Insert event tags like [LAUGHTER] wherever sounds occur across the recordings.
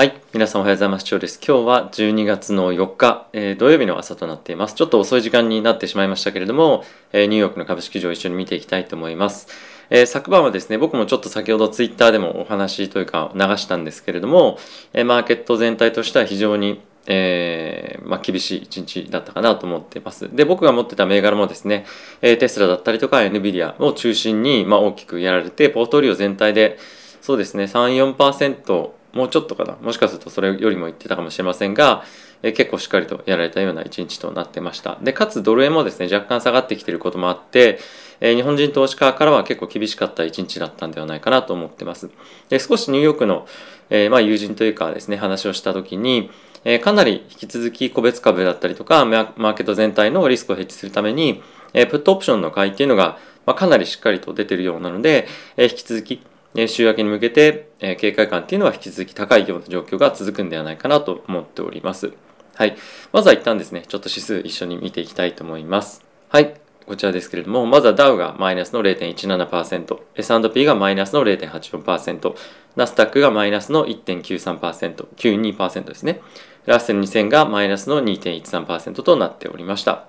はい。皆さんおはようございます。長です。今日は12月の4日、えー、土曜日の朝となっています。ちょっと遅い時間になってしまいましたけれども、えー、ニューヨークの株式市場を一緒に見ていきたいと思います。えー、昨晩はですね、僕もちょっと先ほどツイッターでもお話というか流したんですけれども、えマーケット全体としては非常にえー、まあ、厳しい一日だったかなと思っています。で、僕が持ってた銘柄もですね、えテスラだったりとか NVIDIA を中心に、まあ、大きくやられて、ポートリオ全体で、そうですね、3、4%もうちょっとかな。もしかするとそれよりも言ってたかもしれませんが、え結構しっかりとやられたような一日となってました。でかつドル円もですね若干下がってきていることもあって、え日本人投資家からは結構厳しかった一日だったんではないかなと思ってます。で少しニューヨークの、えー、まあ、友人というかですね話をした時に、えー、かなり引き続き個別株だったりとかマーケット全体のリスクをヘッジするために、えプットオプションの買いっていうのが、まあ、かなりしっかりと出てるようなので、え引き続き週明けに向けて、え警戒感っていうのは引き続き高いような状況が続くんではないかなと思っております。はい。まずは一旦ですね、ちょっと指数一緒に見ていきたいと思います。はい。こちらですけれども、まずはダウがマイナスの0.17%、S&P がマイナスの0.84%、ナスタックがマイナスの1.93%、92%ですね。ラッセル2000がマイナスの2.13%となっておりました。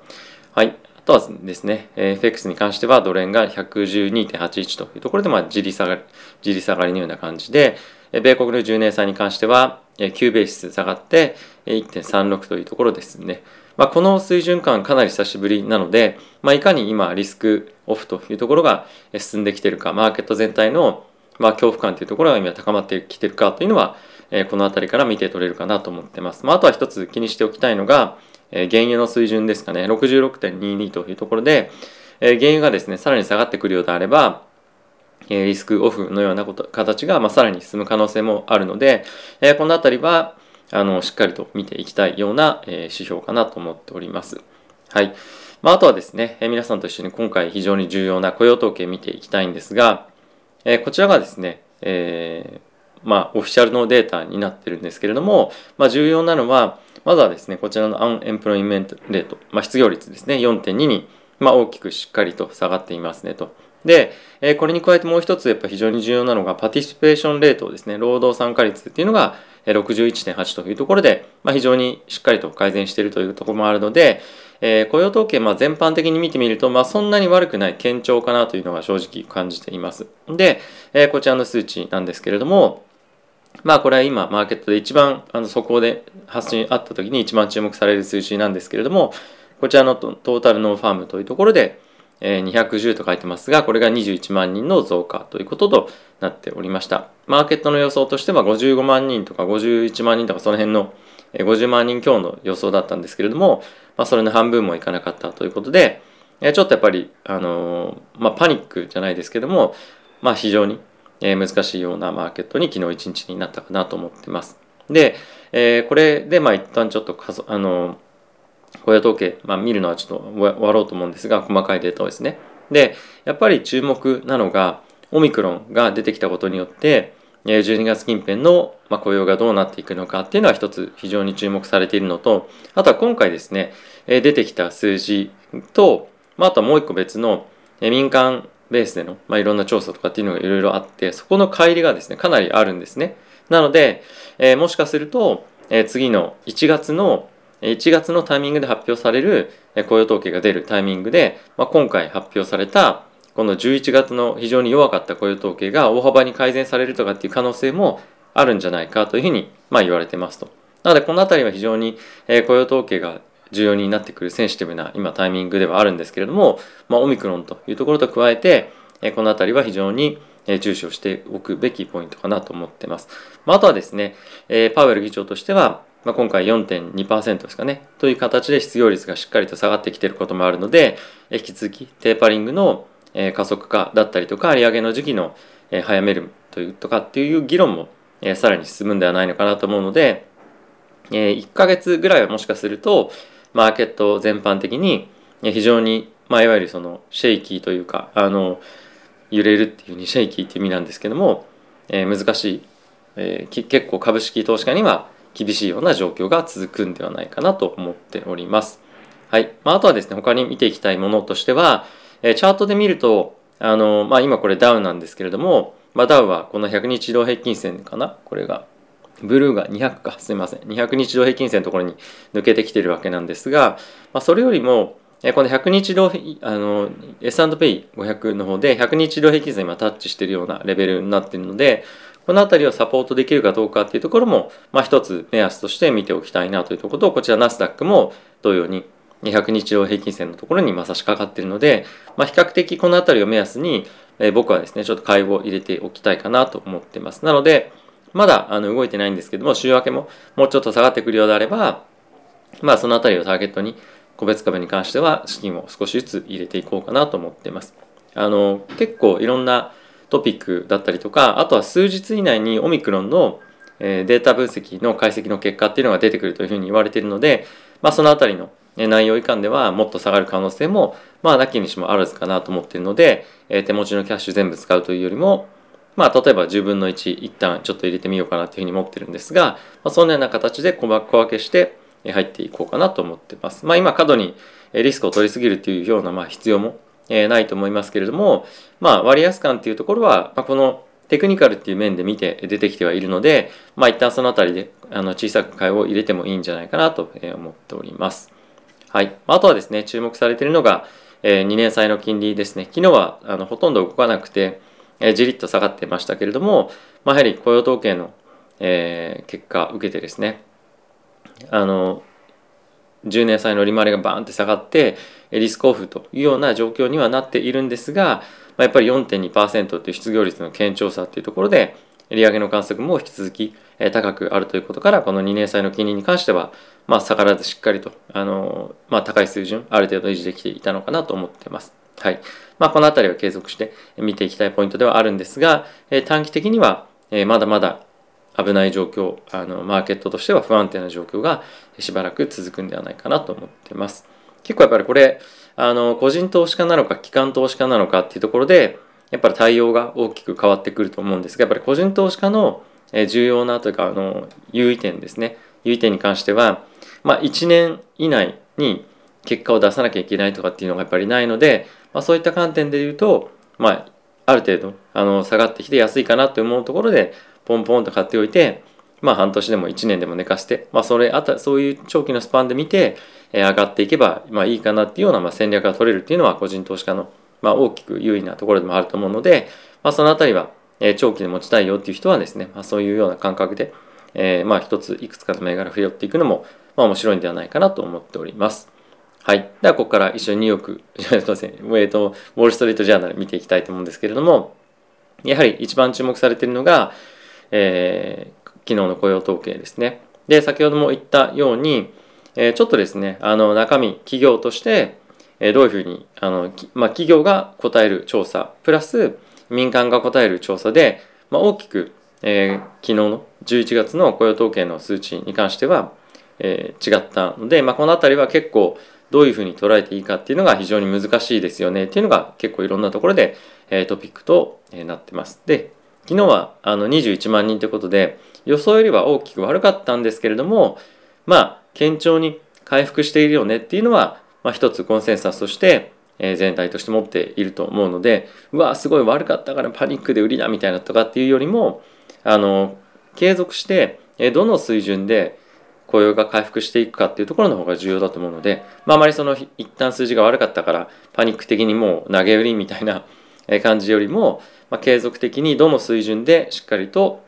はい。あとはですね、FX に関してはドル円が112.81というところで、まあ、じり下がり、じり下がりのような感じで、米国の10年債に関しては、9ベース下がって1.36というところですね。まあ、この水準感かなり久しぶりなので、まあ、いかに今リスクオフというところが進んできているか、マーケット全体のまあ恐怖感というところが今高まってきているかというのは、この辺りから見て取れるかなと思っています。まあ、あとは一つ気にしておきたいのが、え原油の水準ですかね、66.22というところで、え原油がですね、さらに下がってくるようであれば、えリスクオフのようなこと形が、まあ、さらに進む可能性もあるので、えこの辺りは、あの、しっかりと見ていきたいような、え指標かなと思っております。はい。まあ、あとはですね、え皆さんと一緒に今回非常に重要な雇用統計見ていきたいんですが、えこちらがですね、えーまあ、オフィシャルのデータになってるんですけれども、まあ、重要なのは、まずはですね、こちらのアンエンプロイメントレート、まあ、失業率ですね、4.2に、まあ、大きくしっかりと下がっていますねと。で、えー、これに加えてもう一つやっぱ非常に重要なのがパティシペーションレートですね、労働参加率っていうのが61.8というところで、まあ、非常にしっかりと改善しているというところもあるので、えー、雇用統計、まあ、全般的に見てみると、まあ、そんなに悪くない堅調かなというのが正直感じています。で、えー、こちらの数値なんですけれども、まあこれは今マーケットで一番あの速報で発信あった時に一番注目される数字なんですけれどもこちらのトータルノーファームというところで210と書いてますがこれが21万人の増加ということとなっておりました。マーケットの予想としては55万人とか51万人とかその辺の50万人強の予想だったんですけれども、まあ、それの半分もいかなかったということでちょっとやっぱり、あのまあ、パニックじゃないですけども、まあ、非常にえ、難しいようなマーケットに昨日一日になったかなと思ってます。で、え、これでまあ一旦ちょっとあの雇用統計、まあ、見るのはちょっと終わろうと思うんですが細かいデータをですね。でやっぱり注目なのがオミクロンが出てきたことによって12月近辺の雇用がどうなっていくのかっていうのは一つ非常に注目されているのとあとは今回ですね出てきた数字とあとはもう一個別の民間ベースでの、まあ、いろんな調査とかっていうのがいろいろあってそこの乖離がですねかなりあるんですねなので、えー、もしかすると、えー、次の1月の1月のタイミングで発表されるえ雇用統計が出るタイミングで、まあ、今回発表されたこの11月の非常に弱かった雇用統計が大幅に改善されるとかっていう可能性もあるんじゃないかというふうにまあ言われてますと。なのでこの辺りは非常にえ雇用統計が重要になってくるセンシティブな今タイミングではあるんですけれども、まあ、オミクロンというところと加えて、えこの辺りは非常に重視をしておくべきポイントかなと思ってます。まあ、あとはですね、えパウエル議長としては、まあ、今回4.2%ですかね、という形で失業率がしっかりと下がってきていることもあるので、引き続きテーパリングの加速化だったりとか、利上げの時期の早めるというとかっていう議論もさらに進むんではないのかなと思うので、1ヶ月ぐらいはもしかすると、マーケット全般的に非常に、まあ、いわゆるそのシェイキーというかあの揺れるっていうふうにシェイキーっていう意味なんですけども、えー、難しい、えー、結構株式投資家には厳しいような状況が続くんではないかなと思っております。はい。まあ、あとはですね、他に見ていきたいものとしては、えー、チャートで見ると、あの、まあ、今これダウなんですけれども、まあ、ダウはこの100日移動平均線かな？これが。ブルーが200か。すみません。200日同平均線のところに抜けてきてるわけなんですが、まあ、それよりもこの100日同あの S&P500 の方で100日同平均線今タッチしているようなレベルになっているのでこの辺りをサポートできるかどうかっていうところも、まあ、一つ目安として見ておきたいなというところとこちらナスダックも同様に200日同平均線のところにま差し掛かっているので、まあ、比較的この辺りを目安に、え、僕はですねちょっと買いを入れておきたいかなと思っています。なのでまだあの動いてないんですけども週明けももうちょっと下がってくるようであればまあその辺りをターゲットに個別株に関しては資金を少しずつ入れていこうかなと思っています。あの結構いろんなトピックだったりとかあとは数日以内にオミクロンのデータ分析の解析の結果っていうのが出てくるというふうに言われているので、まあ、その辺りの内容以下ではもっと下がる可能性もまあなきにしもあらずかなと思っているので手持ちのキャッシュ全部使うというよりもまあ例えば10分の1一旦ちょっと入れてみようかなというふうに思ってるんですが、まあ、そんなような形で小分けして入っていこうかなと思ってます。まあ、今過度にリスクを取りすぎるというようなまあ必要もないと思いますけれども、まあ、割安感っていうところは、まあ、このテクニカルっていう面で見て出てきてはいるので、まあ、一旦そのあたりであの小さく買いを入れてもいいんじゃないかなと思っております。はい。あとはですね、注目されているのが、2年債の金利ですね。昨日はあのほとんど動かなくて、じりっと下がってましたけれども、まあ、やはり雇用統計の、えー、結果を受けてですね、あの10年債の利回りがバーンって下がってリスクオフというような状況にはなっているんですが、まあ、やっぱり4.2%という失業率の堅調さというところで利上げの観測も引き続き高くあるということからこの2年債の金利に関しては、まあ、下がらずしっかりとあの、まあ、高い水準ある程度維持できていたのかなと思っています。はい。まあ、この辺りは継続して見ていきたいポイントではあるんですがえ短期的にはえまだまだ危ない状況あのマーケットとしては不安定な状況がしばらく続くんではないかなと思ってます。結構やっぱりこれあの個人投資家なのか機関投資家なのかっていうところでやっぱり対応が大きく変わってくると思うんですがやっぱり個人投資家の重要なというかあの優位点ですね。優位点に関しては、まあ、1年以内に結果を出さなきゃいけないとかっていうのがやっぱりないので、まあ、そういった観点で言うと、まあ、ある程度あの下がってきて安いかなと思うところでポンポンと買っておいて、まあ半年でも1年でも寝かして、まあそれあた、そういう長期のスパンで見て、え上がっていけば、まあいいかなっていうような、まあ、戦略が取れるっていうのは個人投資家の、まあ大きく優位なところでもあると思うので、まあそのあたりは、え長期で持ちたいよっていう人はですね、まあそういうような感覚で、えー、まあ一ついくつかの銘柄を拾っていくのも、まあ面白いんではないかなと思っております。はい。では、ここから一緒にニューヨーク、[LAUGHS] すみません、えっと、ウォール・ストリート・ジャーナル見ていきたいと思うんですけれども、やはり一番注目されているのが、えー、昨日の雇用統計ですね。で、先ほども言ったように、えー、ちょっとですね、あの中身、企業として、えー、どういうふうに、あの、まあ、企業が答える調査、プラス民間が答える調査で、まあ、大きく、えー、昨日の11月の雇用統計の数値に関しては、えー、違ったので、まあ、この辺りは結構どういうふうに捉えていいかっていうのが非常に難しいですよねっていうのが結構いろんなところで、え、トピックと、なってます。で、昨日はあの21万人ということで予想よりは大きく悪かったんですけれどもまあ堅調に回復しているよねっていうのは、まあ、一つコンセンサスとして、全体として持っていると思うのでうわすごい悪かったからパニックで売りだみたいなとかっていうよりもあの継続してどの水準で雇用が回復していくかっていうところの方が重要だと思うので、まあ、まりその一旦数字が悪かったからパニック的にもう投げ売りみたいな [LAUGHS] 感じよりも、まあ、継続的にどの水準でしっかりと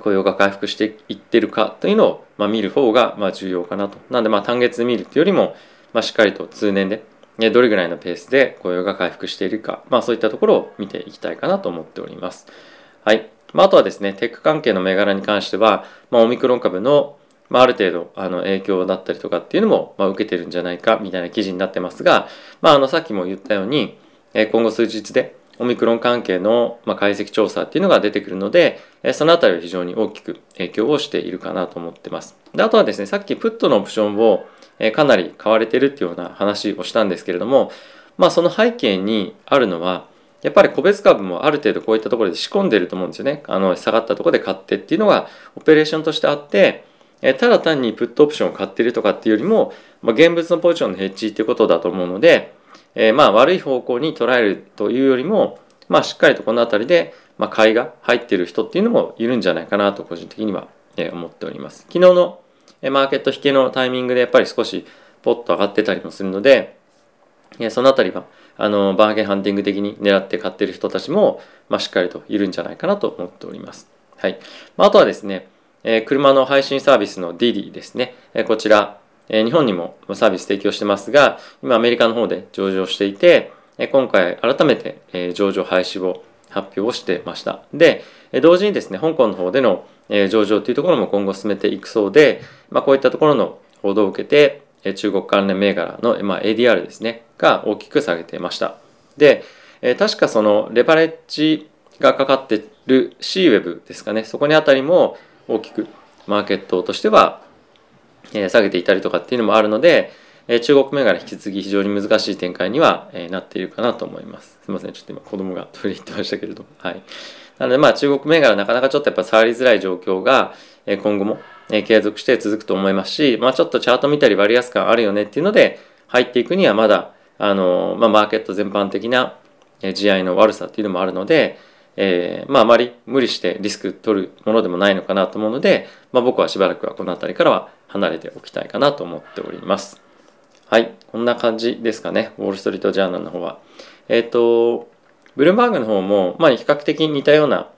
雇用が回復していってるかというのを、まあ、見る方がまあ重要かなと。なんでまあ単月で見るというよりも、まあ、しっかりと通年でどれぐらいのペースで雇用が回復しているか、まあ、そういったところを見ていきたいかなと思っております。はい。まあ、あとはですね、テック関係の銘柄に関しては、まあ、オミクロン株のまあ、ある程度あの影響だったりとかっていうのも、まあ、受けてるんじゃないかみたいな記事になってますが、まあ、あのさっきも言ったように、今後数日でオミクロン関係の解析調査っていうのが出てくるので、そのあたりは非常に大きく影響をしているかなと思ってます。であとはですね、さっきプットのオプションをかなり買われてるっていうような話をしたんですけれども、まあその背景にあるのは、やっぱり個別株もある程度こういったところで仕込んでると思うんですよね。あの下がったところで買ってっていうのがオペレーションとしてあって、えただ単にプットオプションを買ってるとかっていうよりも、まあ、現物のポジションのヘッジっていうことだと思うので、えー、まあ悪い方向に捉えるというよりも、まあしっかりとこの辺りでまあ、買いが入っている人っていうのもいるんじゃないかなと個人的には思っております。昨日のマーケット引けのタイミングでやっぱり少しポッと上がってたりもするので、そのあたりはあのバーゲンハンティング的に狙って買ってる人たちも、まあ、しっかりといるんじゃないかなと思っております。はい。まあ、とはですね、え車の配信サービスの DD ですね。えこちら、え日本にもサービス提供してますが、今アメリカの方で上場していて、え今回改めて、え上場廃止を発表してました。で、え同時にですね、香港の方でのえ上場というところも今後進めていくそうで、まあ、こういったところの報道を受けて、中国関連銘柄の、まあ、ADR ですね、が大きく下げていました。で、え確かそのレバレッジがかかってる C ウェブですかね、そこにあたりも大きくマーケットとしてはえ下げていたりとかっていうのもあるので、え中国銘柄引き継ぎ非常に難しい展開にはえなっているかなと思います。すみません、ちょっと今子供がトイレ行ってましたけれども。はい。なのでまあ中国銘柄なかなかちょっとやっぱ触りづらい状況がえ今後もえ継続して続くと思いますし、まあちょっとチャート見たり割安感あるよねっていうので入っていくにはまだあの、まあ、マーケット全般的な地合いの悪さっていうのもあるので、えー、まああまり無理してリスク取るものでもないのかなと思うので、まあ、僕はしばらくはこの辺りからは離れておきたいかなと思っております。はい、こんな感じですかね、ウォール・ストリート・ジャーナルの方は。えっ、ー、と、ブルームバーグの方も、まあ、比較的似たような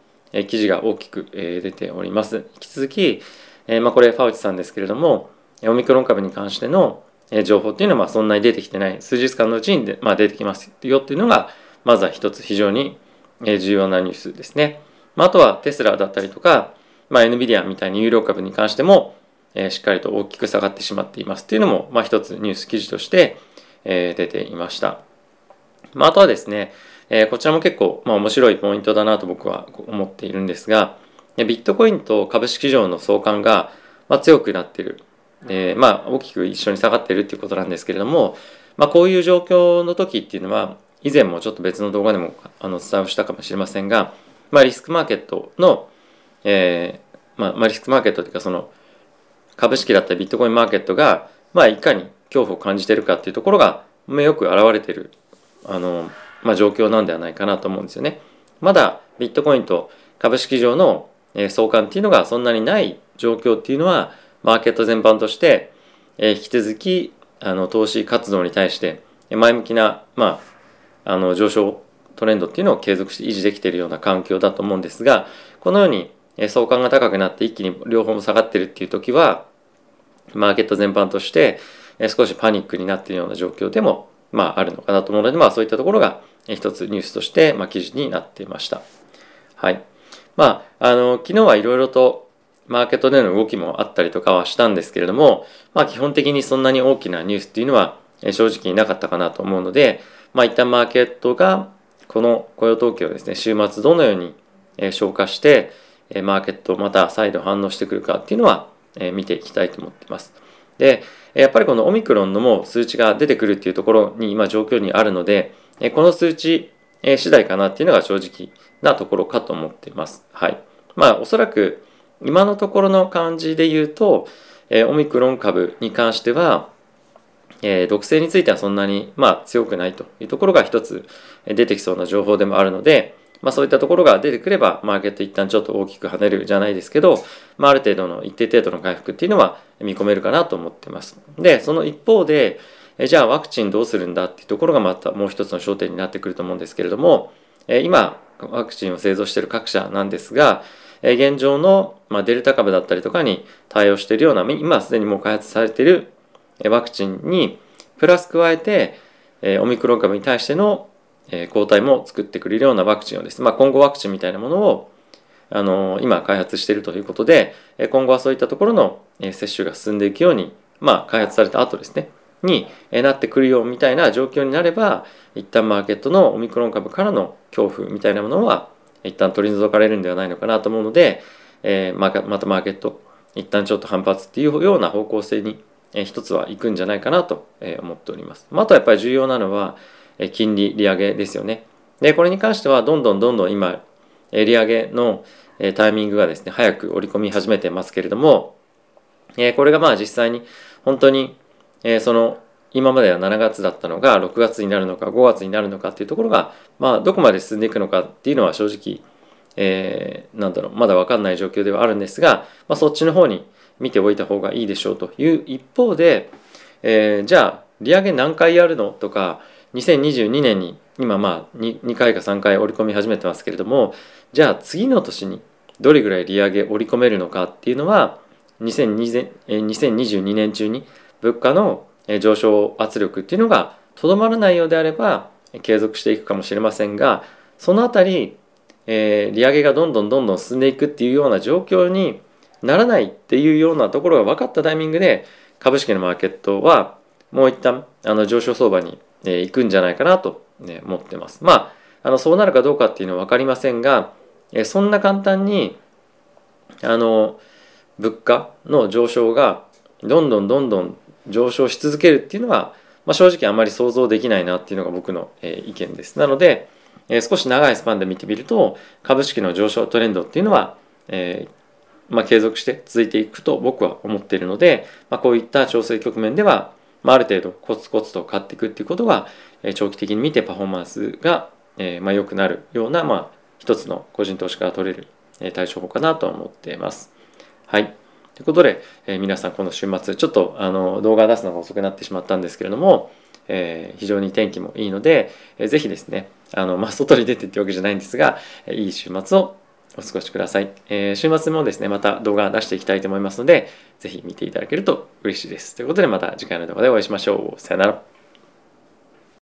記事が大きく出ております。引き続き、え、まあ、これファウチさんですけれども、オミクロン株に関しての情報っていうのはまあそんなに出てきてない数日間のうちにで、まあ、出てきますよっていうのがまずは一つ非常に重要なニュースですね。まあ、あとはテスラだったりとか、まあ、NVIDIA みたいに有料株に関しても、え、しっかりと大きく下がってしまっていますっていうのも、まあ、一つニュース記事として、え、出ていました。まあ、あとはですね、え、こちらも結構、まあ、面白いポイントだなと僕は思っているんですが、ビットコインと株式市場の相関が、まあ、強くなってる。えー、まあ、大きく一緒に下がってるっていうことなんですけれども、まあ、こういう状況の時っていうのは、以前もちょっと別の動画でもあのお伝えをしたかもしれませんが、まあ、リスクマーケットの、えーまあ、まあ、リスクマーケットというかその株式だったりビットコインマーケットが、まあ、いかに恐怖を感じてるかっていうところが、まあ、よく表れているあの、まあ、状況なんではないかなと思うんですよね。まだビットコインと株式上の相関っていうのがそんなにない状況っていうのはマーケット全般として、え引き続きあの投資活動に対して前向きな、まあ、あの上昇トレンドっていうのを継続して維持できているような環境だと思うんですがこのように相関が高くなって一気に両方も下がってるっていう時はマーケット全般として少しパニックになっているような状況でも、まあ、あるのかなと思うので、まあ、そういったところが一つニュースとして、まあ、記事になっていました。はい。まあ、あの昨日はいろいろとマーケットでの動きもあったりとかはしたんですけれども、まあ基本的にそんなに大きなニュースっていうのは正直なかったかなと思うので、まあ一旦マーケットがこの雇用統計をですね、週末どのように消化して、マーケットまた再度反応してくるかっていうのは見ていきたいと思っています。で、やっぱりこのオミクロンのも数値が出てくるっていうところに今状況にあるので、この数値次第かなっていうのが正直なところかと思っています。はい。まあおそらく今のところの感じで言うと、えー、オミクロン株に関しては、えー、毒性についてはそんなに、まあ、強くないというところが一つ出てきそうな情報でもあるので、まあ、そういったところが出てくればマーケット一旦ちょっと大きく跳ねるじゃないですけど、まあ、ある程度の一定程度の回復っていうのは見込めるかなと思ってます。でその一方でえじゃあワクチンどうするんだっていうところがまたもう一つの焦点になってくると思うんですけれども、え今ワクチンを製造している各社なんですが、え現状の、ま、デルタ株だったりとかに対応しているような今すでにもう開発されているワクチンにプラス加えて、えオミクロン株に対しての、え抗体も作ってくれるようなワクチンをですね、まあ、今後ワクチンみたいなものをあの今開発しているということで今後はそういったところの接種が進んでいくように、まあ、開発された後ですねになってくるよみたいな状況になれば一旦マーケットのオミクロン株からの恐怖みたいなものは一旦取り除かれるんではないのかなと思うので、えー、ままたマーケット一旦ちょっと反発っていうような方向性に、一つは行くんじゃないかなと、思っております。あとはやっぱり重要なのは、金利利上げですよね。でこれに関してはどんどんどんどん今、利上げの、タイミングがですね早く織り込み始めてますけれども、これがまあ実際に本当に、えー、その今までは7月だったのが6月になるのか5月になるのかっていうところが、まあ、どこまで進んでいくのかっていうのは正直、えー、なんだろうまだ分かんない状況ではあるんですが、まあ、そっちの方に見ておいた方がいいでしょうという一方で、えー、じゃあ利上げ何回やるのとか2022年に今まあ 2, 2回か3回織り込み始めてますけれどもじゃあ次の年にどれぐらい利上げ織り込めるのかっていうのは2022年中に物価の上昇圧力っていうのがとどまらないようであれば継続していくかもしれませんがそのあたり、えー、利上げがどんどんどんどん進んでいくっていうような状況にならないっていうようなところが分かったタイミングで株式のマーケットはもう一旦あの上昇相場に、えー、行くんじゃないかなと、ね、思ってます。まああのそうなるかどうかっていうのは分かりませんが、えー、そんな簡単にあの物価の上昇がどんどんどんどん上昇し続けるっていうのは、まあ、正直あまり想像できないなっていうのが僕の、えー、意見です。なので、えー、少し長いスパンで見てみると株式の上昇トレンドっていうのは、えーまあ、継続して続いていくと僕は思っているので、まあ、こういった調整局面では、まあ、ある程度コツコツと買っていくっていうことは、えー、長期的に見てパフォーマンスが、えーまあ、良くなるような、まあ、一つの個人投資から取れる、え、対処法かなと思っています。はい。ということで、えー、皆さんこの週末ちょっとあの動画出すのが遅くなってしまったんですけれども、えー、非常に天気もいいので、えー、ぜひですねあの、まあ、外に出てってわけじゃないんですが、いい週末をお過ごしください、えー、週末もですねまた動画出していきたいと思いますのでぜひ見ていただけると嬉しいです。ということでまた次回の動画でお会いしましょう。さよなら。